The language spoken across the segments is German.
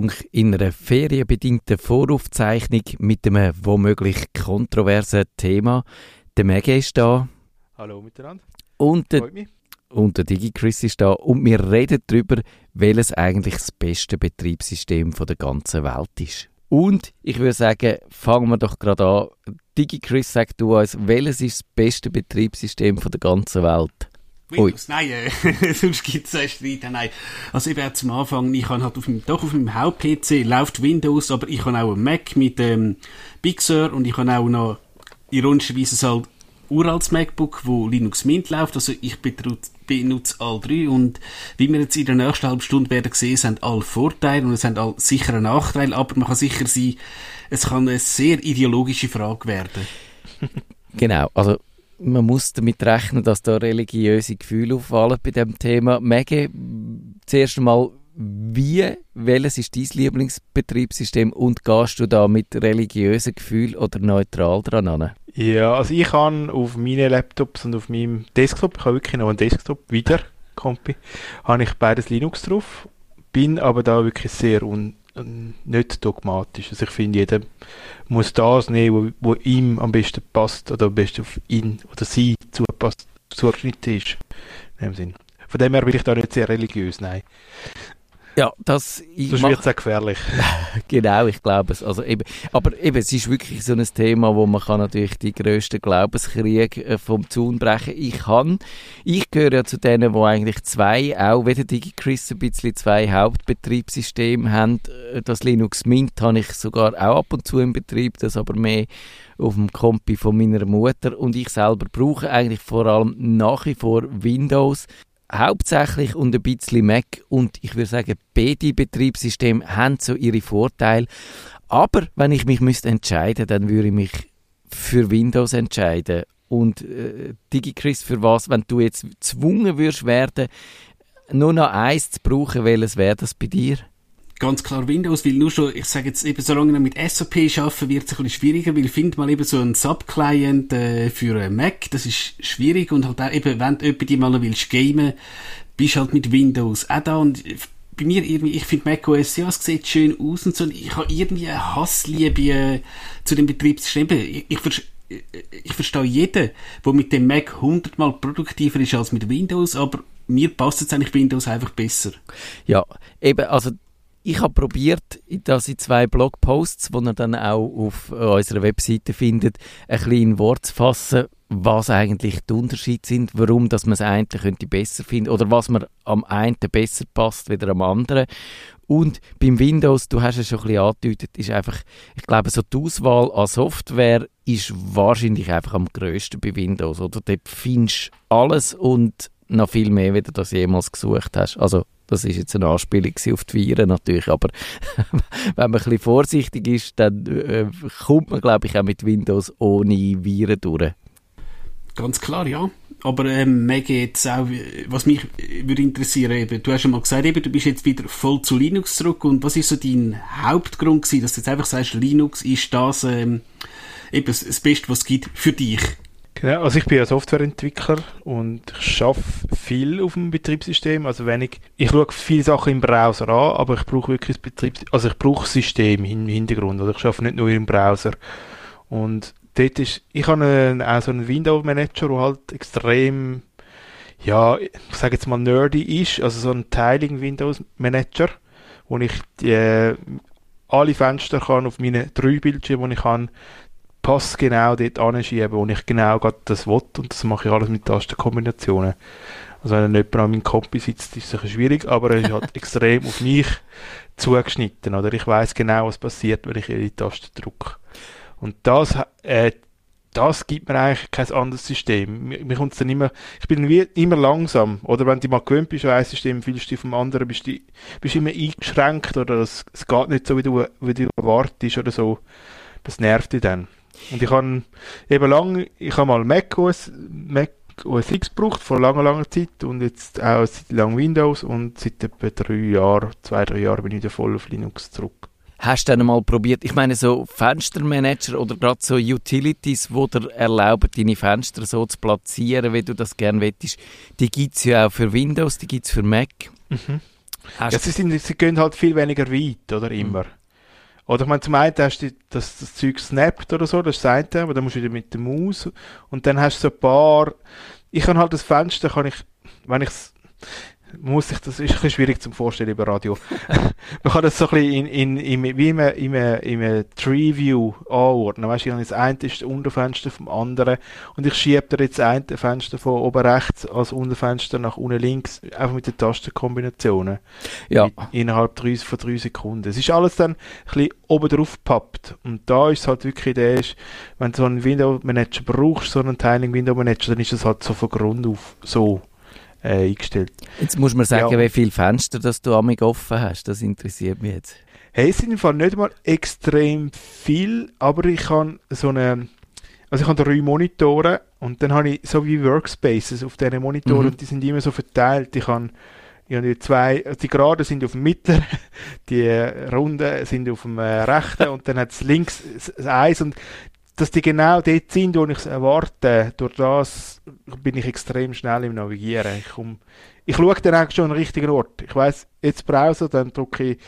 Nerdfunk in einer ferienbedingten Voraufzeichnung mit einem womöglich kontroversen Thema. Der Maggie ist da. Hallo miteinander. Und der, und der DigiChris ist da. Und wir reden darüber, welches eigentlich das beste Betriebssystem der ganzen Welt ist. Und ich würde sagen, fangen wir doch gerade an. DigiChris, sag du uns, welches ist das beste Betriebssystem der ganzen Welt? Windows, Ui. nein, äh, sonst gibt es einen Streit. Nein. Also eben zum Anfang, ich habe halt auf dem, doch auf meinem Haupt-PC läuft Windows, aber ich habe auch einen Mac mit ähm, Big Sur und ich habe auch noch ironischerweise halt uraltes MacBook, wo Linux Mint läuft. Also ich benutze all drei und wie wir jetzt in der nächsten halben Stunde werden sehen, sind alle Vorteile und es sind alle sicher Nachteile, aber man kann sicher sein, es kann eine sehr ideologische Frage werden. genau, also man muss damit rechnen, dass da religiöse Gefühle auffallen bei dem Thema. Maggie, zuerst einmal, wie, welches ist dein Lieblingsbetriebssystem und gehst du da mit religiösen Gefühlen oder neutral dran an? Ja, also ich habe auf meinen Laptops und auf meinem Desktop, ich habe wirklich noch einen Desktop wieder, Kompi, habe ich beides Linux drauf, bin aber da wirklich sehr un nicht dogmatisch. Also ich finde, jeder muss das nehmen, wo, wo ihm am besten passt oder am besten auf ihn oder sie zupasst, zugeschnitten ist. In dem Sinn. Von dem her bin ich da nicht sehr religiös, nein. Ja, das... Sonst wird es auch gefährlich. genau, ich glaube es. Also eben, aber eben, es ist wirklich so ein Thema, wo man kann natürlich die grössten Glaubenskriege äh, vom Zaun brechen. Ich kann, ich gehöre ja zu denen, wo eigentlich zwei, auch wie der DigiChris ein bisschen zwei Hauptbetriebssysteme haben. Äh, das Linux Mint habe ich sogar auch ab und zu im Betrieb, das aber mehr auf dem Kompi von meiner Mutter und ich selber brauche eigentlich vor allem nach wie vor Windows hauptsächlich und ein bisschen Mac und ich würde sagen, beide Betriebssysteme haben so ihre Vorteile. Aber wenn ich mich müsste entscheiden, dann würde ich mich für Windows entscheiden. Und äh, DigiChris, für was, wenn du jetzt gezwungen würdest werden, nur noch eins zu brauchen, welches wäre das bei dir? Ganz klar Windows, weil nur schon, ich sage jetzt eben, solange wir mit SAP arbeiten, wird es ein bisschen schwieriger, weil find mal eben so einen Subclient äh, für einen Mac, das ist schwierig und halt auch eben, wenn du jemand mal willst gamen, bist halt mit Windows auch da und bei mir irgendwie, ich finde Mac OS, ja, es sieht schön aus und so, und ich habe irgendwie eine Hassliebe äh, zu dem Betriebssystem. Ich, ich, ich verstehe jeden, der mit dem Mac hundertmal produktiver ist als mit Windows, aber mir passt jetzt eigentlich Windows einfach besser. Ja, eben, also ich habe probiert, dass in zwei Blogposts, die ihr dann auch auf unserer Webseite findet, ein bisschen in Wort zu fassen, was eigentlich die Unterschiede sind, warum dass man es eigentlich könnte besser finden oder was man am einen besser passt wieder am anderen. Und beim Windows, du hast es schon ein bisschen angedeutet, ist einfach, ich glaube, so die Auswahl an Software ist wahrscheinlich einfach am grössten bei Windows. Oder dort findest du alles und noch viel mehr, wie du das jemals gesucht hast. Also das ist jetzt eine Anspielung auf die Viren natürlich, aber wenn man ein bisschen vorsichtig ist, dann äh, kommt man, glaube ich, auch mit Windows ohne Viren durch. Ganz klar, ja. Aber ähm, Maggie, jetzt auch, was mich würde interessieren, eben, du hast schon mal gesagt, eben, du bist jetzt wieder voll zu Linux zurück und was ist so dein Hauptgrund gewesen, dass du jetzt einfach sagst, Linux ist das ähm, eben das Beste, was es gibt für dich? Genau, also ich bin ja Softwareentwickler und ich schaffe viel auf dem Betriebssystem. Also wenn ich, schaue viele Sachen im Browser an, aber ich brauche wirklich das Betriebs, also ich brauche System im Hintergrund. Also ich schaffe nicht nur im Browser. Und dort ist, ich habe einen, auch so einen Window Manager, der halt extrem, ja, ich sage jetzt mal nerdy ist, also so ein Tiling Windows Manager, wo ich die, äh, alle Fenster kann auf meine drei Bildschirme, die ich habe, Pass genau dort anschieben, wo ich genau das will und das mache ich alles mit Tastenkombinationen. Also wenn jemand an meinem Kompi sitzt, ist es schwierig, aber er ist halt extrem auf mich zugeschnitten, oder? Ich weiß genau, was passiert, wenn ich die Taste drücke. Und das, äh, das gibt mir eigentlich kein anderes System. Mir, mir kommt's dann immer, ich bin wie, immer langsam, oder wenn du mal gewöhnt bist an ein System, fühlst du dich vom anderen, bist du bist immer eingeschränkt, oder es, es geht nicht so, wie du, wie du erwartest, oder so. Das nervt dich dann. Und ich habe eben lange, ich habe mal Mac OS, Mac OS X gebraucht, vor langer, langer Zeit und jetzt auch seit lang Windows und seit etwa drei Jahren, zwei, drei Jahren bin ich wieder voll auf Linux zurück. Hast du dann mal probiert, ich meine so Fenstermanager oder gerade so Utilities, die dir erlauben, deine Fenster so zu platzieren, wie du das gerne wettest, die gibt es ja auch für Windows, die gibt es für Mac. Mhm. Ja, sie, sind, sie gehen halt viel weniger weit, oder immer. Mhm. Oder ich meine, zum einen hast du das, das Zeug snappt oder so, das ist das eine, aber dann musst du wieder mit der Maus. Und dann hast du so ein paar, ich kann halt das Fenster, kann ich, wenn ich muss sich, das ist ein bisschen schwierig zum Vorstellen über Radio. man kann das so ein bisschen in, in, in, wie in einem, in einem, Tree View anordnen. Weißt du, das eine ist das Unterfenster vom anderen und ich schiebe da jetzt das eine Fenster von oben rechts als Unterfenster nach unten links, einfach mit den Tastenkombinationen. Ja. Innerhalb drei, von drei Sekunden. Es ist alles dann ein bisschen oben drauf gepappt. Und da ist es halt wirklich der, ist, wenn du so einen Window Manager brauchst, so einen Tiling Window Manager, dann ist es halt so von Grund auf so äh, eingestellt. Jetzt muss man sagen, ja. wie viele Fenster dass du amig offen hast. Das interessiert mich jetzt. Hey, es sind im Fall nicht mal extrem viel, aber ich habe so eine, also ich habe drei Monitore und dann habe ich so wie Workspaces auf diesen Monitoren mhm. und die sind immer so verteilt. Ich habe habe die zwei, die Geraden sind auf dem mittleren, die Runden sind auf dem äh, rechten und dann hat es links das Eis und dass die genau dort sind, wo ich es erwarte, durch das bin ich extrem schnell im Navigieren. Ich, komm, ich schaue dann eigentlich schon an den richtigen Ort. Ich weiß jetzt Browser, dann drücke ich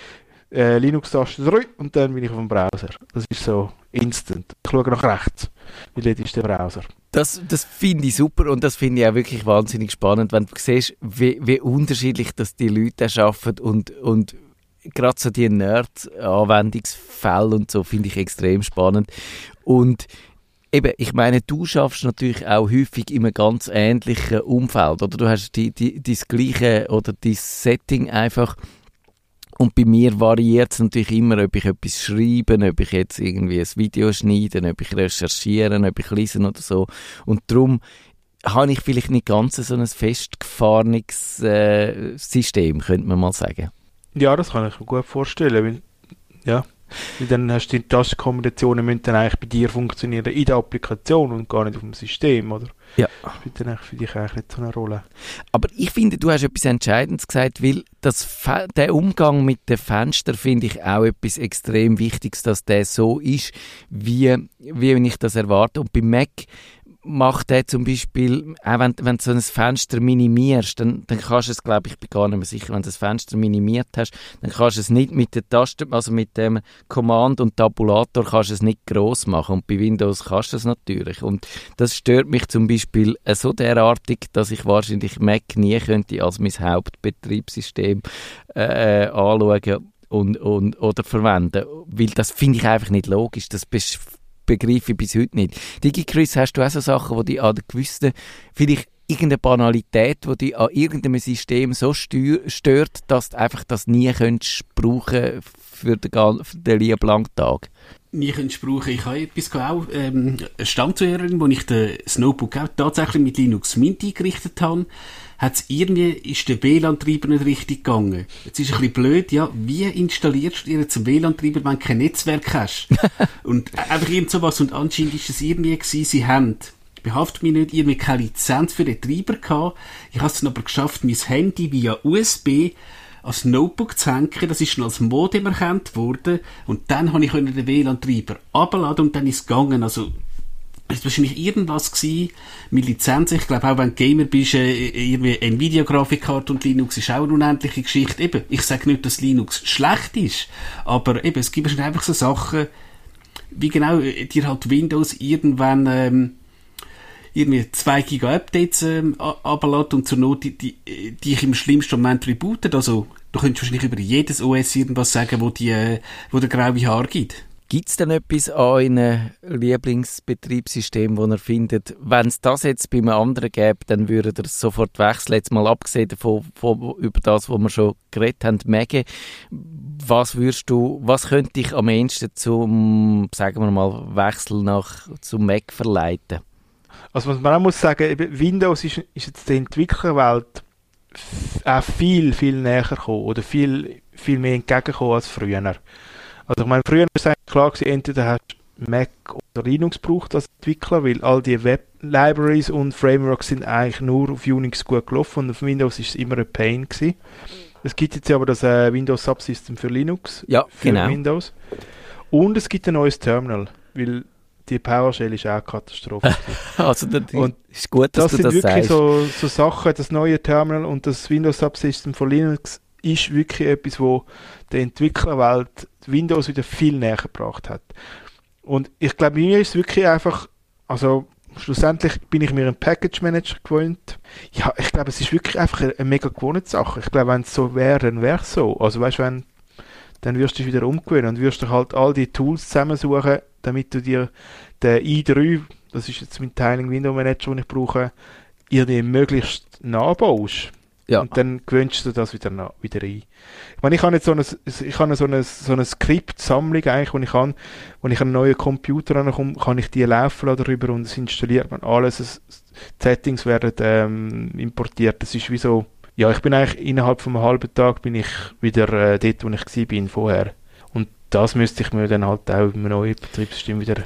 äh, Linux-Taste 3 und dann bin ich auf dem Browser. Das ist so instant. Ich schaue nach rechts, weil dort ist der Browser. Das, das finde ich super und das finde ich auch wirklich wahnsinnig spannend, wenn du siehst, wie, wie unterschiedlich das die Leute schaffen und, und gerade so die Nerd-Anwendungsfälle und so finde ich extrem spannend. Und eben, ich meine, du schaffst natürlich auch häufig in einem ganz ähnlichen Umfeld, oder du hast die, die, das gleiche oder das Setting einfach und bei mir variiert es natürlich immer, ob ich etwas schreibe, ob ich jetzt irgendwie ein Video schneide, ob ich recherchiere, ob ich lese oder so. Und darum habe ich vielleicht nicht ganz so ein festgefahrenes äh, System, könnte man mal sagen. Ja, das kann ich mir gut vorstellen. Weil, ja, weil dann hast du die Tastenkombinationen müssen dann eigentlich bei dir funktionieren in der Applikation und gar nicht auf dem System, oder? Ja. Das spielt dann eigentlich für dich eigentlich nicht so eine Rolle. Aber ich finde, du hast etwas Entscheidendes gesagt, weil das der Umgang mit den Fenstern finde ich auch etwas extrem Wichtiges, dass der so ist, wie, wie ich das erwarte. Und bei Mac macht er zum Beispiel, auch wenn, wenn du so ein Fenster minimierst, dann, dann kannst du es, glaube ich, bin gar nicht mehr sicher, wenn du das Fenster minimiert hast, dann kannst du es nicht mit der Taste, also mit dem Command und Tabulator kannst du es nicht groß machen. Und bei Windows kannst du es natürlich. Und das stört mich zum Beispiel so derartig, dass ich wahrscheinlich Mac nie könnte als mein Hauptbetriebssystem äh, anschauen und, und, oder verwenden, weil das finde ich einfach nicht logisch, das begreife ich bis heute nicht. DigiChris, hast du auch so Sachen, die dich an gewissen, vielleicht irgendeine Banalität, die dich an irgendeinem System so stört, dass du einfach das nie könntest brauchen für den, für den lieben Langtag? Nie könntest brauchen. Ich habe etwas auch, ähm, eine Stammzuhörerin, wo ich das Notebook auch tatsächlich mit Linux Mint eingerichtet habe, hat's irgendwie, ist der WLAN-Treiber nicht richtig gegangen. Jetzt ist ein bisschen blöd, ja, wie installierst du dir jetzt einen WLAN-Treiber, wenn du kein Netzwerk hast? und einfach irgend sowas, und anscheinend ist es irgendwie gewesen, sie haben behaftet mich nicht, irgendwie keine Lizenz für den Treiber gehabt. Ich habe es dann aber geschafft, mein Handy via USB als Notebook zu hängen. Das ist schon als Modem erkannt worden. Und dann habe ich den WLAN-Treiber abladen und dann ist es gegangen. Also, ist wahrscheinlich irgendwas gewesen mit Lizenz. Ich glaube auch, wenn du Gamer bist, äh, irgendwie Nvidia-Grafikkarte und Linux ist auch eine unendliche Geschichte. Eben, ich sage nicht, dass Linux schlecht ist, aber eben, es gibt wahrscheinlich einfach so Sachen, wie genau äh, dir halt Windows irgendwann ähm, irgendwie 2 Giga Updates ähm, ablädt und zur Not die, die, die ich im schlimmsten Moment rebootet. Also, du könntest wahrscheinlich über jedes OS irgendwas sagen, wo, die, äh, wo der graue Haar gibt. Gibt es denn etwas an einem Lieblingsbetriebssystem, wo ihr findet, wenn es das jetzt bei einem anderen gäbe, dann würde er es sofort wechseln? Jetzt mal abgesehen davon, von, über das, was wir schon geredet haben, Mege, was würdest du, was könnte dich am ehesten zum, sagen wir mal, Wechsel nach, zum Mac verleiten? Also was man auch muss sagen, Windows ist, ist jetzt der Entwicklerwelt auch viel, viel näher gekommen oder viel, viel mehr entgegengekommen als früher. Also ich meine, früher war es eigentlich klar gewesen, entweder hast du Mac oder Linux gebraucht als Entwickler, weil all die Web-Libraries und Frameworks sind eigentlich nur auf Unix gut gelaufen und auf Windows ist es immer ein Pain gewesen. Es gibt jetzt aber das äh, Windows Subsystem für Linux, ja, für genau. Windows. Und es gibt ein neues Terminal, weil die PowerShell ist auch eine Katastrophe. also das und ist gut, dass das du das sind wirklich sagst. So, so Sachen, das neue Terminal und das Windows Subsystem für Linux ist wirklich etwas, wo der Entwicklerwelt Windows wieder viel näher gebracht hat. Und ich glaube, mir ist es wirklich einfach, also schlussendlich bin ich mir einen Package Manager gewöhnt. Ja, ich glaube, es ist wirklich einfach eine, eine mega gewohnte Sache. Ich glaube, wenn es so wäre, dann wäre es so. Also weißt du, wenn dann wirst du dich wieder umgewöhnen und wirst du halt all die Tools zusammensuchen, damit du dir den i3, das ist jetzt mein Tiling Window Manager, den ich brauche, irgendwie möglichst nachbaust. Ja. Und dann gewöhnst du das wieder, nach, wieder ein. Ich meine, ich habe jetzt so eine, ich habe so eine, so eine Skript-Sammlung eigentlich, wo ich kann, wo ich einen neuen Computer ankomme, kann ich die laufen lassen darüber und es installiert man alles. Es, die Settings werden ähm, importiert. Das ist wie so, ja, ich bin eigentlich innerhalb von einem halben Tag bin ich wieder äh, dort, wo ich war vorher. Und das müsste ich mir dann halt auch im neuen Betriebssystem wieder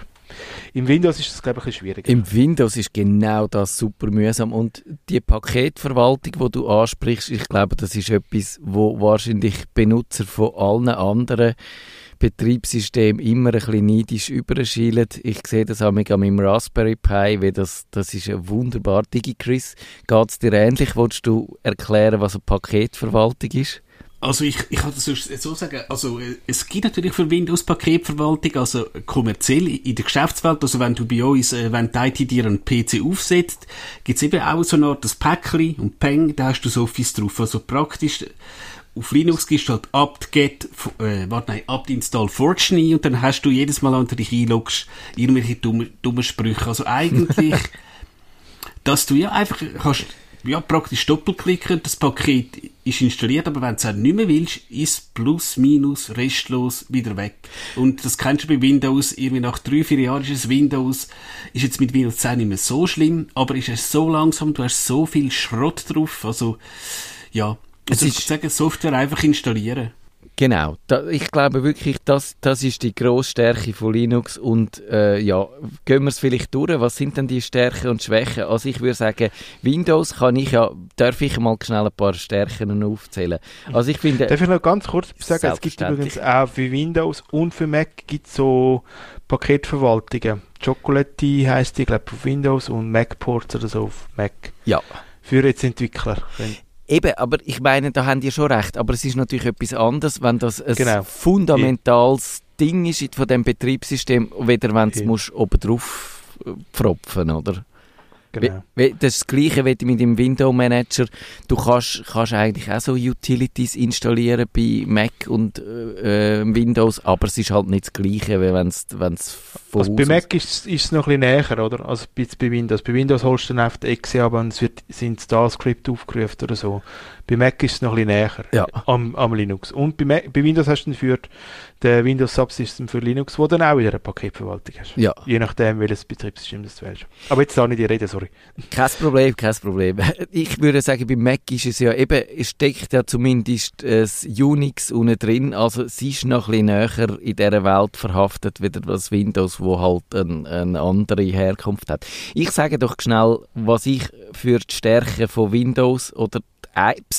im Windows ist das, glaube ich, ein schwieriger. Im Windows ist genau das super mühsam. Und die Paketverwaltung, die du ansprichst, ich glaube, das ist etwas, wo wahrscheinlich Benutzer von allen anderen Betriebssystemen immer ein bisschen neidisch überschielen. Ich sehe das auch mit meinem Raspberry Pi, weil das, das ist ein wunderbar. DigiChris, geht es dir ähnlich? Wolltest du erklären, was eine Paketverwaltung ist? Also ich, ich kann das so sagen, also äh, es gibt natürlich für Windows Paketverwaltung, also kommerziell in der Geschäftswelt, also wenn du bei uns, äh, wenn die IT dir einen PC aufsetzt, gibt's eben auch so eine Art das Päckchen und Peng, da hast du so Office drauf. Also praktisch, auf Linux gibst du halt apt-get, äh, warte nein, apt-install fortune und dann hast du jedes Mal, wenn du dich einloggst, irgendwelche dumme, dumme Sprüche. Also eigentlich, dass du ja einfach kannst ja, praktisch doppelklicken, das Paket ist installiert, aber wenn du es nicht mehr willst, ist plus, minus, restlos wieder weg. Und das kennst du bei Windows, irgendwie nach drei, vier Jahren ist es Windows, ist jetzt mit Windows 10 nicht mehr so schlimm, aber ist es so langsam, du hast so viel Schrott drauf, also, ja. Also ich sagen, Software einfach installieren. Genau, da, ich glaube wirklich, das, das ist die grosse Stärke von Linux und äh, ja, gehen wir es vielleicht durch, was sind denn die Stärken und Schwächen? Also ich würde sagen, Windows kann ich ja, darf ich mal schnell ein paar Stärken aufzählen. Also ich finde... Darf ich noch ganz kurz sagen, es gibt übrigens auch für Windows und für Mac gibt so Paketverwaltungen. Chocolate heisst die, glaube ich, auf Windows und Mac-Ports oder so auf Mac. Ja. Für jetzt Entwickler. Eben, aber ich meine, da haben die schon recht. Aber es ist natürlich etwas anderes, wenn das ein genau. fundamentales ja. Ding ist von dem Betriebssystem, weder wenn du ja. oben drauf äh, pfropfen, oder? Genau. das ist das Gleiche wie mit dem Window Manager. Du kannst, kannst eigentlich auch so Utilities installieren bei Mac und äh, äh Windows, aber es ist halt nicht das Gleiche, wie wenn es von also Bei Mac ist, ist es noch ein bisschen näher, oder? Also bei, bei Windows. Bei Windows holst du dann einfach die Exe ab und es wird sind Install-Skript aufgerufen oder so. Bei Mac ist es noch ein bisschen näher ja. am, am Linux. Und bei, Mac, bei Windows hast du dann für den Windows Subsystem für Linux, wo dann auch wieder eine Paketverwaltung hast. Ja. Je nachdem, welches Betriebssystem das du wählst. Aber jetzt da nicht die Rede, sorry. Kein Problem, kein Problem. Ich würde sagen, bei Mac ist es ja eben, es steckt ja zumindest das Unix unten drin, also es ist noch ein bisschen näher in dieser Welt verhaftet, wieder das Windows, wo halt ein, eine andere Herkunft hat. Ich sage doch schnell, was ich für die Stärke von Windows oder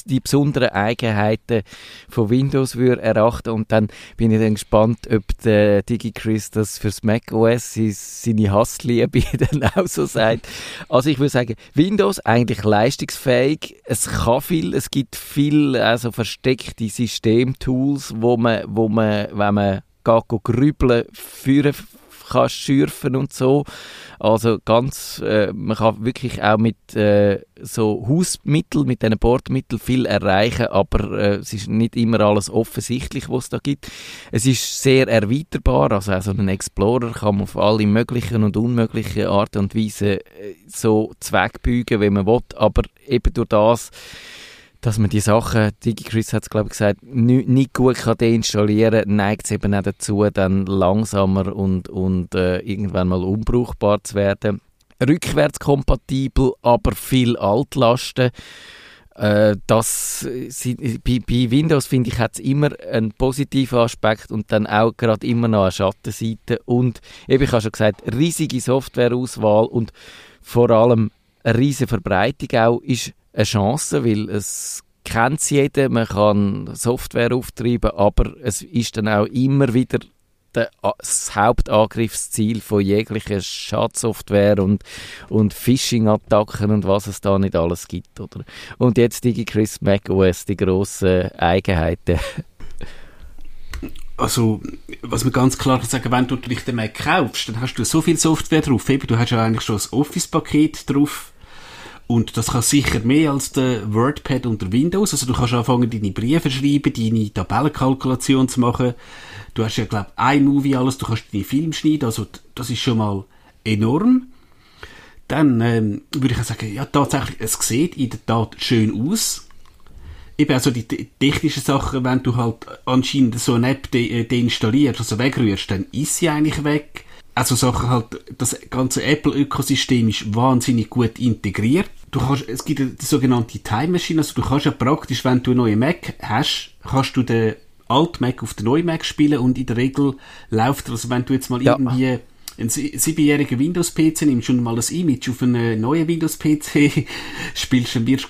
die besonderen Eigenheiten von Windows würde erachten und dann bin ich dann gespannt, ob der DigiChris das fürs Mac OS seine Hassliebe dann auch so sagt. Also ich würde sagen, Windows eigentlich leistungsfähig, es kann viel, es gibt viel also versteckte Systemtools, wo man, wo man, wenn man geht grübeln, führen kannst schürfen und so. Also ganz, äh, man kann wirklich auch mit äh, so Hausmitteln, mit diesen Bordmitteln viel erreichen, aber äh, es ist nicht immer alles offensichtlich, was es da gibt. Es ist sehr erweiterbar, also auch so einen Explorer kann man auf alle möglichen und unmöglichen Arten und Weisen äh, so zweckbügen, wie man will, aber eben durch das dass man die Sachen, DigiChris hat es glaube ich gesagt, nicht, gut kann deinstallieren kann, neigt es eben auch dazu, dann langsamer und, und äh, irgendwann mal unbrauchbar zu werden. Rückwärtskompatibel, aber viel Altlasten. Äh, das sind, bei, bei, Windows finde ich hat es immer einen positiven Aspekt und dann auch gerade immer noch eine Schattenseite und eben ich habe schon gesagt riesige Softwareauswahl und vor allem eine riesige Verbreitung auch ist eine Chance, weil es kennt jeder, man kann Software auftreiben, aber es ist dann auch immer wieder der, das Hauptangriffsziel von jeglicher Schadsoftware und, und Phishing-Attacken und was es da nicht alles gibt, oder? Und jetzt DigiChris macOS, die grossen Eigenheiten. Also, was man ganz klar kann sagen, wenn du dich den Mac kaufst, dann hast du so viel Software drauf. Eben, du hast ja eigentlich schon das Office-Paket drauf und das kann sicher mehr als der WordPad unter Windows. Also du kannst anfangen, deine Briefe schreiben, deine Tabellenkalkulation zu machen. Du hast ja, glaube ich, iMovie alles, du kannst deine Filme schneiden. Also das ist schon mal enorm. Dann ähm, würde ich sagen, ja tatsächlich, es sieht in der Tat schön aus. Eben also die technischen Sachen, wenn du halt anscheinend so eine App de deinstallierst, also wegrührst, dann ist sie eigentlich weg also Sachen halt, das ganze Apple-Ökosystem ist wahnsinnig gut integriert. Du kannst, es gibt die sogenannte Time Machine, also du kannst ja praktisch, wenn du einen neuen Mac hast, kannst du den alten Mac auf den neuen Mac spielen und in der Regel läuft also wenn du jetzt mal ja. irgendwie einen siebenjährigen Windows-PC nimmst und mal das Image auf einen neuen Windows-PC spielst, dann wirst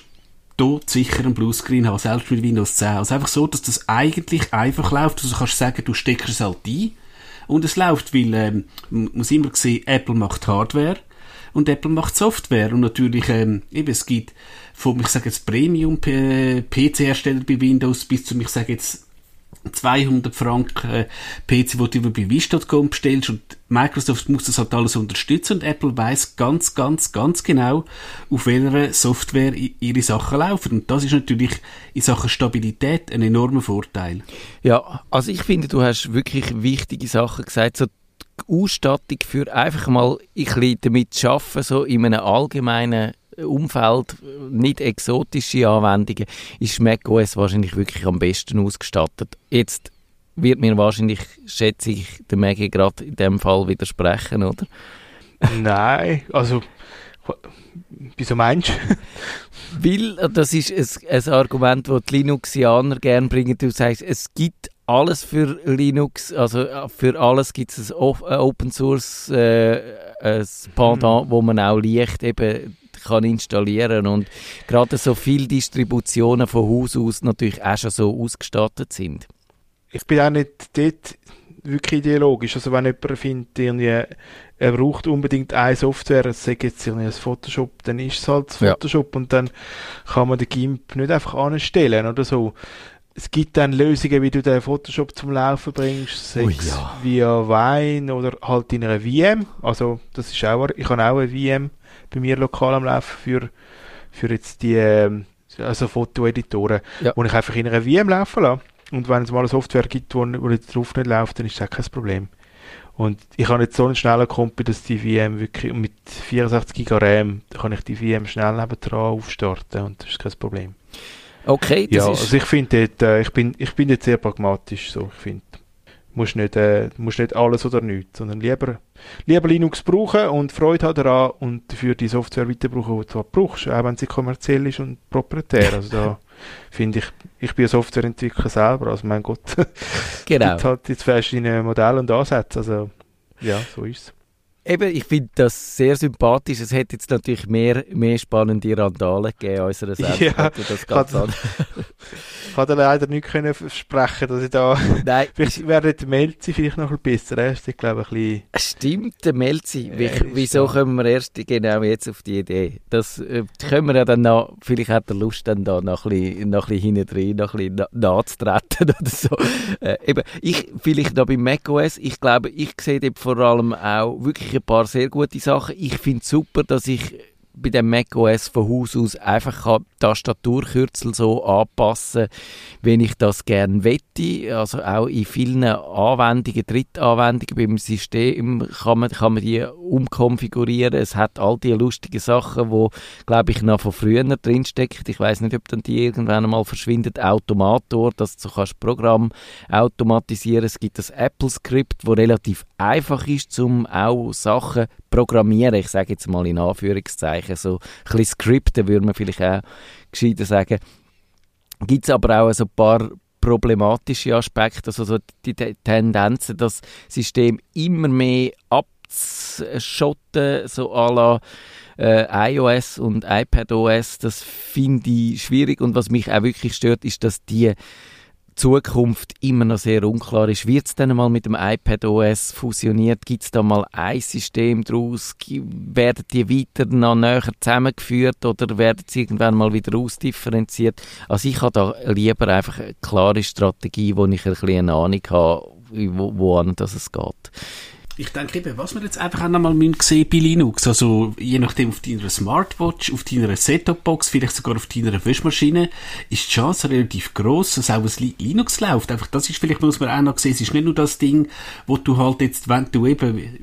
du sicher einen Bluescreen haben, selbst mit Windows 10. Also einfach so, dass das eigentlich einfach läuft. Also kannst du sagen, du steckst es halt ein und es läuft, weil ähm, muss immer sehen, Apple macht Hardware und Apple macht Software. Und natürlich, ähm, eben, es gibt vom, ich sage jetzt, Premium-PC-Hersteller bei Windows bis zum, ich sage jetzt, 200 Franken äh, PC, wo du bei Wish.com bestellst. Und Microsoft muss das halt alles unterstützen und Apple weiß ganz, ganz, ganz genau, auf welcher Software ihre Sachen laufen. Und das ist natürlich in Sachen Stabilität ein enormer Vorteil. Ja, also ich finde, du hast wirklich wichtige Sachen gesagt, so die Ausstattung für einfach mal ein bisschen damit zu arbeiten, so in einem allgemeinen Umfeld, nicht exotische Anwendungen, ist macOS wahrscheinlich wirklich am besten ausgestattet. Jetzt wird mir wahrscheinlich, schätze ich, der Maggie gerade in dem Fall widersprechen, oder? Nein, also wieso meinst du? Weil, das ist ein, ein Argument, das die Linuxianer gerne bringen. Du sagst, es gibt alles für Linux, also für alles gibt es ein Open Source äh, ein Pendant, mhm. wo man auch leicht eben kann installieren und gerade so viele Distributionen von Haus aus natürlich auch schon so ausgestattet sind. Ich bin auch nicht dort wirklich ideologisch. Also wenn jemand findet, irgendwie, er braucht unbedingt eine Software, es sagt jetzt irgendwie ein Photoshop, dann ist es halt Photoshop ja. und dann kann man den GIMP nicht einfach anstellen oder so. Es gibt dann Lösungen, wie du den Photoshop zum Laufen bringst, sei es ja. via Wine oder halt in einer VM. Also das ist auch, ich habe auch eine VM bei mir lokal am Laufen für, für jetzt die ähm, also Fotoeditoren, ja. wo ich einfach in einer VM laufen lasse. Und wenn es mal eine Software gibt, wo, wo jetzt drauf nicht läuft, dann ist das kein Problem. Und ich habe jetzt so einen schnellen Kompi, dass die VM wirklich mit 64 GB RAM, kann ich die VM schnell nebendran aufstarten und das ist kein Problem. Okay, das ja, ist... also ich finde äh, ich bin, ich bin jetzt sehr pragmatisch so, ich finde musst nicht, äh, musst nicht alles oder nichts, sondern lieber, lieber Linux brauchen und Freude haben daran und dafür die Software weiter brauchen, die du brauchst, auch wenn sie kommerziell ist und proprietär. Also da finde ich, ich bin ein Softwareentwickler selber, also mein Gott, genau. gibt halt jetzt verschiedene Modelle und Ansätze, also ja, so ist es. Eben, ich finde das sehr sympathisch. Es hätte jetzt natürlich mehr, mehr spannende Randale gegeben unserer Sendung. Ja, das ganz kann, kann leider nicht können versprechen, dass ich da... Nein. Vielleicht wäre der Melzi vielleicht noch ein bisschen besser. Er ist, glaube ich, ein bisschen... Stimmt, der Melzi. Ja, Wieso da. kommen wir erst genau jetzt auf die Idee? Das äh, können wir ja dann noch... Vielleicht hat er Lust, dann da noch ein bisschen, noch ein bisschen hinten drin, noch ein bisschen nachzutreten oder so. Äh, eben, ich, vielleicht noch bei macOS, ich glaube, ich sehe dort vor allem auch wirklich ein paar sehr gute Sachen. Ich finde es super, dass ich bei dem macOS von Haus aus einfach Tastaturkürzel so anpassen, wenn ich das gerne wette. Also auch in vielen Anwendungen, Drittanwendungen beim System kann man, kann man die umkonfigurieren. Es hat all die lustigen Sachen, wo glaube ich noch von früher drinstecken. Ich weiß nicht, ob dann die irgendwann einmal verschwindet. Automator, dass du kannst Programm automatisieren. Es gibt das Apple Script, wo relativ einfach ist, um auch Sachen programmieren. Ich sage jetzt mal in Anführungszeichen so ein bisschen Skripten würde man vielleicht auch gescheiter sagen. Gibt es aber auch so ein paar problematische Aspekte, also so die, Tendenzen, das System immer mehr abzuschotten, so à la äh, iOS und iPadOS, das finde ich schwierig und was mich auch wirklich stört, ist, dass die Zukunft immer noch sehr unklar ist. Wird es dann mal mit dem iPad OS fusioniert? Gibt es da mal ein System daraus? Werden die weiter noch näher zusammengeführt oder werden sie irgendwann mal wieder ausdifferenziert? Also ich habe da lieber einfach eine klare Strategie, wo ich ein bisschen eine Ahnung habe, wo, wo an das es geht. Ich denke eben, was wir jetzt einfach auch nochmal sehen bei Linux, also je nachdem auf deiner Smartwatch, auf deiner Setup-Box, vielleicht sogar auf deiner Wischmaschine, ist die Chance relativ groß, dass auch ein Linux läuft. Einfach, das ist vielleicht, muss man auch noch sehen, es ist nicht nur das Ding, wo du halt jetzt, wenn du eben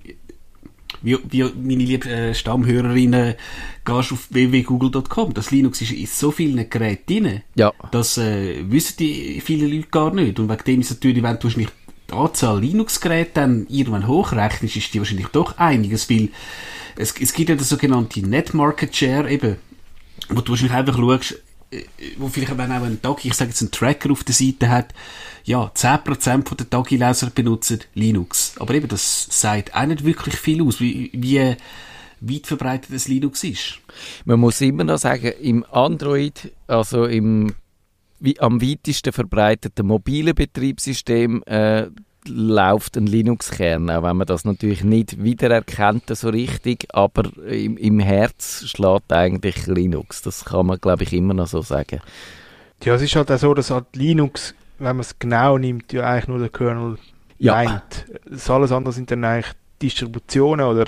wie, wie meine lieben äh, Stammhörerinnen, gehst auf www.google.com. Das Linux ist in so vielen Geräten drin. Ja. Das äh, wissen die viele Leute gar nicht. Und wegen dem ist natürlich, wenn du nicht Anzahl Linux-Geräte dann irgendwann hochrechnest, ist die wahrscheinlich doch einiges, weil es, es gibt ja das sogenannte Net Market Share eben, wo du wahrscheinlich einfach schaust, äh, wo vielleicht wenn auch ein Dagi, ich sage jetzt ein Tracker auf der Seite hat, ja, 10% der Dagi-Leser benutzen Linux. Aber eben, das sagt auch nicht wirklich viel aus, wie, wie weit verbreitet das Linux ist. Man muss immer noch sagen, im Android, also im wie am weitesten verbreiteten mobilen Betriebssystem äh, läuft ein Linux-Kern, auch wenn man das natürlich nicht wiedererkennt so richtig, aber im, im Herz schlägt eigentlich Linux. Das kann man, glaube ich, immer noch so sagen. Ja, es ist halt auch so, dass halt Linux, wenn man es genau nimmt, ja eigentlich nur der Kernel ja. meint. Das alles andere sind dann eigentlich Distributionen oder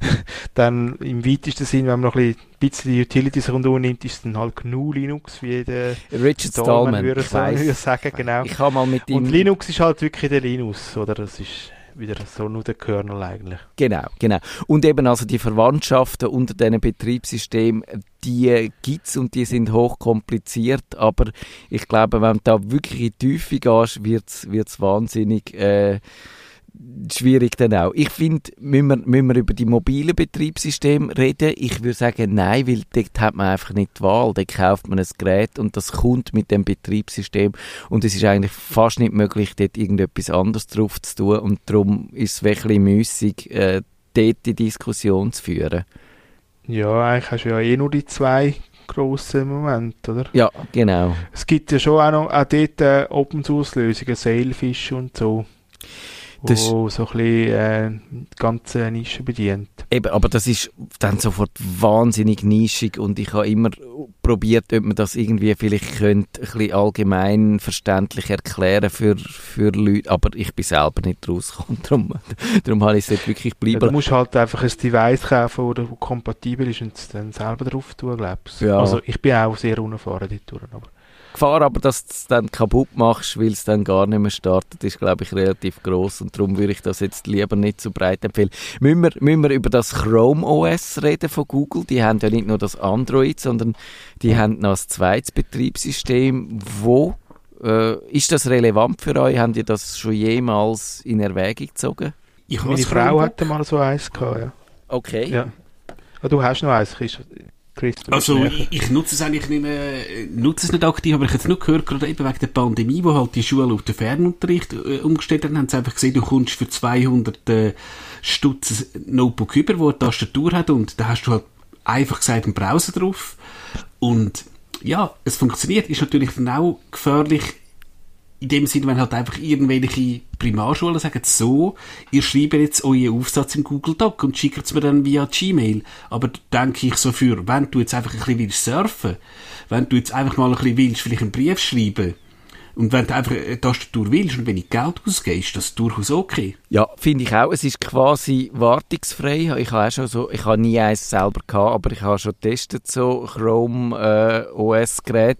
dann im weitesten Sinn, wenn man noch ein bisschen die Utilities rundherum nimmt, ist es dann halt GNU Linux, wie der Richard Stallman, würde ich weiß, sagen, genau. Ich habe mal mit ihm... Und Linux ist halt wirklich der Linux, oder? Das ist wieder so nur der Kernel eigentlich. Genau, genau. Und eben also die Verwandtschaften unter diesen Betriebssystemen, die gibt es und die sind hochkompliziert, aber ich glaube, wenn du da wirklich in die Tiefe gehst, wird es wahnsinnig... Äh, schwierig dann auch. Ich finde, müssen wir, müssen wir über die mobilen Betriebssysteme reden? Ich würde sagen, nein, weil dort hat man einfach nicht die Wahl. Dort kauft man ein Gerät und das kommt mit dem Betriebssystem und es ist eigentlich fast nicht möglich, dort irgendetwas anderes drauf zu tun und darum ist es wirklich müßig, äh, dort die Diskussion zu führen. Ja, eigentlich hast du ja eh nur die zwei grossen Momente, oder? Ja, genau. Es gibt ja schon auch noch auch dort äh, Open-Source-Lösungen, Sailfish und so das wo so ein bisschen äh, die ganze Nische bedient. Eben, aber das ist dann sofort wahnsinnig nischig und ich habe immer probiert, ob man das irgendwie vielleicht könnte, ein bisschen allgemein verständlich erklären für, für Leute, aber ich bin selber nicht rausgekommen, darum, darum habe ich es wirklich bleiben. Ja, du musst halt einfach ein Device kaufen, das kompatibel ist und es dann selber drauf tun, glaubst ja. Also ich bin auch sehr unerfahren dort, aber Gefahr aber, dass du es dann kaputt machst, weil es dann gar nicht mehr startet, ist, glaube ich, relativ groß und darum würde ich das jetzt lieber nicht so breit empfehlen. Müssen wir, müssen wir über das Chrome OS reden von Google? Die haben ja nicht nur das Android, sondern die haben noch ein zweites Betriebssystem. Wo äh, ist das relevant für euch? Haben die das schon jemals in Erwägung gezogen? Ich Meine Frau hatte mal so eins gehabt, ja. Okay. Ja. Ah, du hast noch eins, Christoph also ich, ich, nutze es eigentlich nicht mehr, nutze es nicht aktiv, aber ich habe jetzt nur gehört, gerade eben wegen der Pandemie, wo halt die Schule auf den Fernunterricht äh, umgestellt haben, haben sie einfach gesehen, du kommst für 200 äh, Stutz Notebook über, wo eine Tastatur hat und da hast du halt einfach gesagt einen Browser drauf. Und ja, es funktioniert, ist natürlich dann auch gefährlich, in dem Sinne, wenn halt einfach irgendwelche Primarschulen sagen so, ihr schreibt jetzt euren Aufsatz im Google Doc und schickt es mir dann via Gmail. Aber denke ich so für, wenn du jetzt einfach ein bisschen willst surfen, wenn du jetzt einfach mal ein bisschen willst, vielleicht einen Brief schreiben, und wenn du einfach eine Tastatur willst und wenig Geld ausgehst, das ist durchaus okay. Ja, finde ich auch. Es ist quasi wartungsfrei. Ich habe auch schon so, ich habe nie eins selber gehabt, aber ich habe schon getestet, so Chrome äh, OS-Gerät.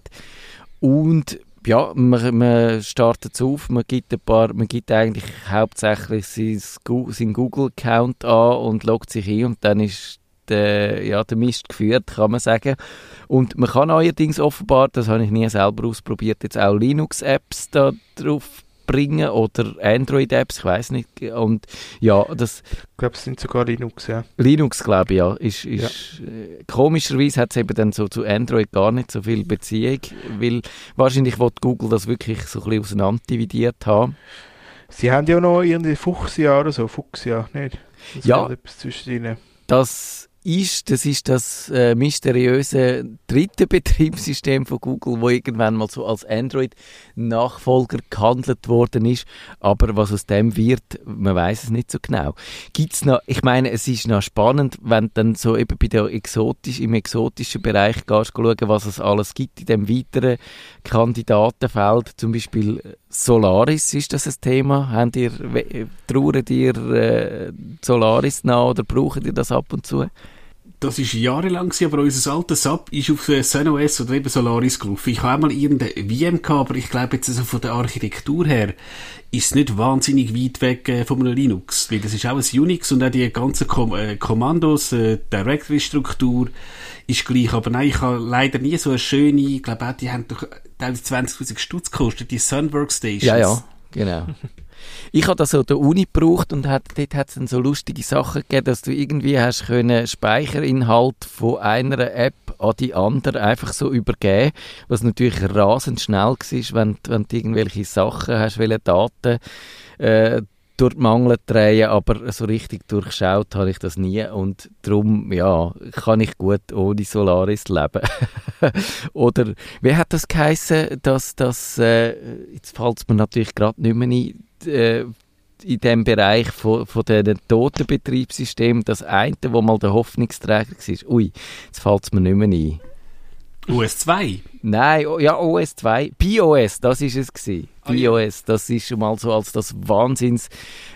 Und ja, man, man startet auf, man gibt ein paar, man gibt eigentlich hauptsächlich seinen Google-Account an und loggt sich ein und dann ist der, ja, der Mist geführt, kann man sagen. Und man kann allerdings offenbar, das habe ich nie selber ausprobiert, jetzt auch Linux-Apps da drauf bringen oder Android-Apps, ich weiß nicht. Und ja, das. Ich glaube, es sind sogar Linux, ja. Linux, glaube ich, ja. Ist, ist, ja. Äh, komischerweise hat es eben dann so zu Android gar nicht so viel Beziehung, weil wahrscheinlich wird Google das wirklich so ein bisschen auseinander dividiert haben. Sie haben ja noch irgendwie Fuchsia oder so, Fuchsia, nicht? Das ja. Das ist, das ist das äh, mysteriöse dritte Betriebssystem von Google, wo irgendwann mal so als Android-Nachfolger gehandelt worden ist. Aber was aus dem wird, man weiß es nicht so genau. Gibt's noch, ich meine, es ist noch spannend, wenn du dann so eben bei der exotisch, im exotischen Bereich gehst, schauen, was es alles gibt in dem weiteren Kandidatenfeld, zum Beispiel Solaris, ist das ein Thema? Habt ihr, trauert ihr äh, Solaris nach oder braucht ihr das ab und zu? Das ist jahrelang gewesen, aber unser altes Sub ist auf ZenOS oder eben Solaris gelaufen. Ich habe einmal irgendeine VM gehabt, aber ich glaube jetzt also von der Architektur her ist es nicht wahnsinnig weit weg äh, von einem Linux, weil das ist auch ein Unix und auch die ganzen Kom äh, Kommandos, äh, Directory-Struktur ist gleich. Aber nein, ich habe leider nie so eine schöne, ich glaube auch, die haben doch teilweise 20'000 Stutz gekostet, die Sun Workstations. Ja, ja, genau. Ich habe das so der Uni gebraucht und hat, dort hat es dann so lustige Sachen gegeben, dass du irgendwie hast können Speicherinhalt von einer App an die andere einfach so übergeben, was natürlich rasend schnell war, wenn, wenn du irgendwelche Sachen hast, welche Daten äh, durch die Mangel drehen, aber so richtig durchschaut habe ich das nie und darum, ja, kann ich gut ohne Solaris leben. Oder, wie hat das geheissen, dass das, äh, jetzt fällt es mir natürlich gerade nicht mehr ein, äh, in dem Bereich von, von den toten Betriebssystemen das eine, wo mal der Hoffnungsträger war. Ui, jetzt fällt es mir nicht mehr ein. OS 2? Nein, ja, OS 2. POS, das ist es gewesen. Oh, POS, das ist schon mal so als das Wahnsinns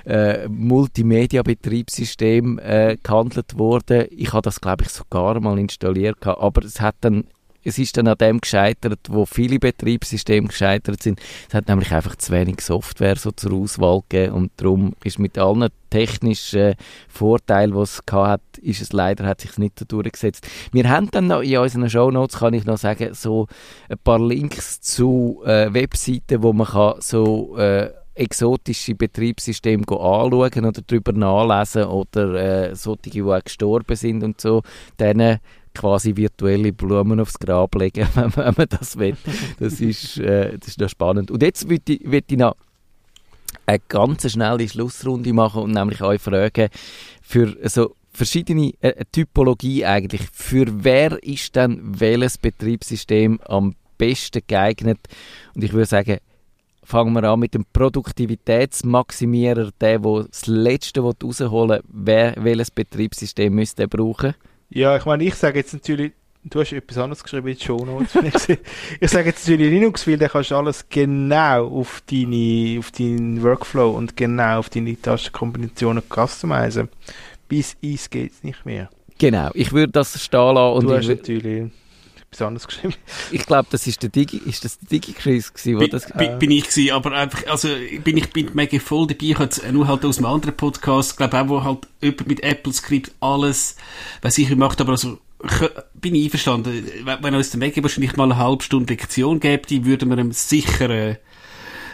äh, Multimedia-Betriebssystem äh, gehandelt worden. Ich habe das, glaube ich, sogar mal installiert, aber es hat dann es ist dann an dem gescheitert, wo viele Betriebssysteme gescheitert sind. Es hat nämlich einfach zu wenig Software so zur Auswahl gegeben und darum ist mit allen technischen Vorteilen, die es hat, ist es leider, hat sich nicht durchgesetzt. Wir haben dann noch in unseren Shownotes, kann ich noch sagen, so ein paar Links zu äh, Webseiten, wo man kann so äh, exotische Betriebssysteme anschauen oder darüber nachlesen oder äh, solche, die auch gestorben sind und so, denen quasi virtuelle Blumen aufs Grab legen, wenn, wenn man das will. Das ist, äh, das ist noch spannend. Und jetzt würde ich, würd ich noch eine ganz schnelle Schlussrunde machen und nämlich euch fragen, für so verschiedene äh, Typologie eigentlich, für wer ist denn welches Betriebssystem am besten geeignet? Und ich würde sagen, fangen wir an mit dem Produktivitätsmaximierer, der, der das Letzte rausholen will, welches Betriebssystem müsste er brauchen? Ja, ich meine, ich sage jetzt natürlich, du hast etwas anderes geschrieben in den Show Notes. ich sage jetzt natürlich Linux, weil da kannst du alles genau auf, deine, auf deinen Workflow und genau auf deine Tastenkombinationen customizen. Bis eins geht es nicht mehr. Genau, ich würde das stehen lassen. Und du hast natürlich etwas anderes geschrieben. Ich glaube, das ist der Digi, ist das der Digi-Chris gewesen, bin, das... Bin, bin ich gewesen, aber einfach, also, bin ich bin mega voll dabei, ich habe nur halt aus einem anderen Podcast, glaube auch, wo halt jemand mit Apple Script alles, was ich macht, aber also, bin ich einverstanden. Wenn uns der Mega wahrscheinlich mal eine halbe Stunde Lektion gäbe, die würden wir ihm sicher, äh,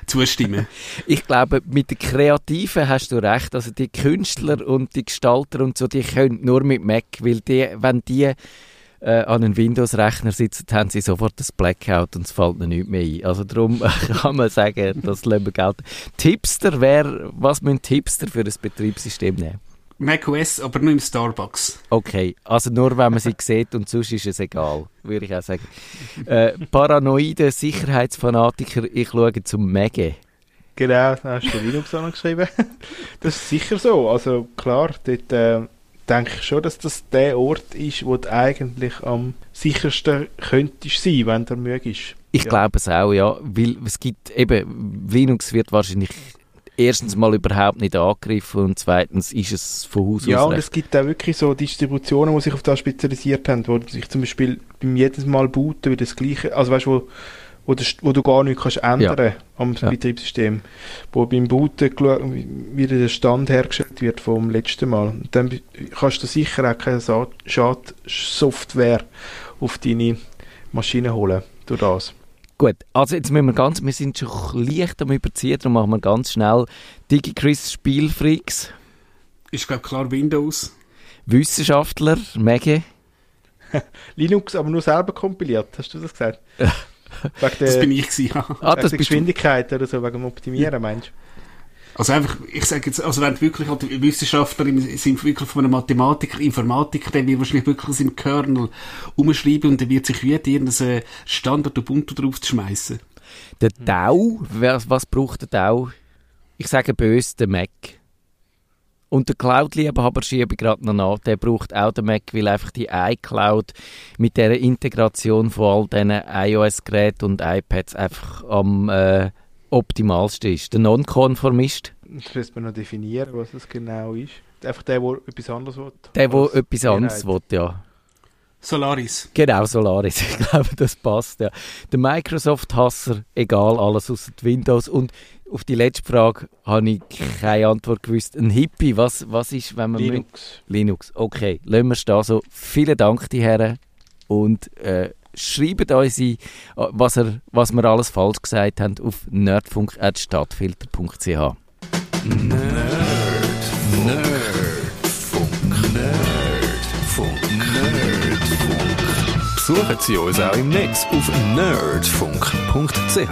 zustimmen. ich glaube, mit den Kreativen hast du recht. Also die Künstler und die Gestalter und so, die können nur mit Mac, weil die, wenn die äh, an einen Windows-Rechner sitzen, haben sie sofort das Blackout und es fällt ihnen nichts mehr ein. Also darum kann man sagen, das lassen wir gelten. Tipster wäre, was müssen Tipster für ein Betriebssystem nehmen? macOS, aber nur im Starbucks. Okay, also nur wenn man sie sieht und sonst ist es egal, würde ich auch sagen. Äh, paranoide Sicherheitsfanatiker, ich schaue zum Mege. Genau, da hast du Linux auch noch geschrieben. Das ist sicher so. Also klar, dort äh, denke ich schon, dass das der Ort ist, wo du eigentlich am sichersten könntest sein, wenn du mögest. Ich ja. glaube es auch, ja, weil es gibt eben, Linux wird wahrscheinlich erstens mal überhaupt nicht angegriffen und zweitens ist es von Haus ja, aus. Ja, und es gibt auch wirklich so Distributionen, die sich auf das spezialisiert haben, wo sich zum Beispiel beim jedes Mal booten wie das gleiche, also weißt du, wo, du, wo du gar nichts kannst ändern ja. am ja. Betriebssystem. Wo beim Booten wieder der Stand hergestellt wird vom letzten Mal. Und dann kannst du sicher auch keine Schadsoftware auf deine Maschine holen durch das. Gut, also jetzt müssen wir ganz, wir sind schon leicht am Überziehen, darum machen wir ganz schnell DigiChris Spielfreaks. Ist glaube klar Windows. Wissenschaftler, Maggie. Linux, aber nur selber kompiliert, hast du das gesagt? das bin ich gewesen, ja. Ah, das Geschwindigkeit oder so, wegen dem Optimieren, meinst du? Also einfach, ich sage jetzt, also wenn wirklich halt Wissenschaftler sind wirklich von einem Mathematiker, Informatiker, der wird wahrscheinlich wirklich im Kernel umschreiben und der wird sich wieder irgendein Standard Ubuntu drauf zu schmeißen. Der DAO, was, was braucht der DAO? Ich sage böse, der Mac. Und der Cloud-Liebhaber schiebe ich gerade noch nach, der braucht auch den Mac, weil einfach die iCloud mit der Integration von all diesen iOS-Geräten und iPads einfach am äh, optimalsten ist. Der Nonkonformist. Das müsste man noch definieren, was das genau ist. Einfach der, der etwas anderes will. Der, der etwas anderes will, ja. Solaris. Genau, Solaris. Ich glaube, das passt, ja. Der Microsoft-Hasser, egal, alles außer Windows. Und auf die letzte Frage habe ich keine Antwort gewusst. Ein Hippie, was, was ist, wenn man... Linux. Linux, okay. Lassen wir es da so. Vielen Dank, die Herren. Und äh, schreibt uns ein, was, er, was wir alles falsch gesagt haben, auf nerdfunk.stadtfilter.ch. Nerd, Nerdfunk, Nerdfunk, Nerdfunk. Besuchen Sie uns auch im Netz auf nerdfunk.ch.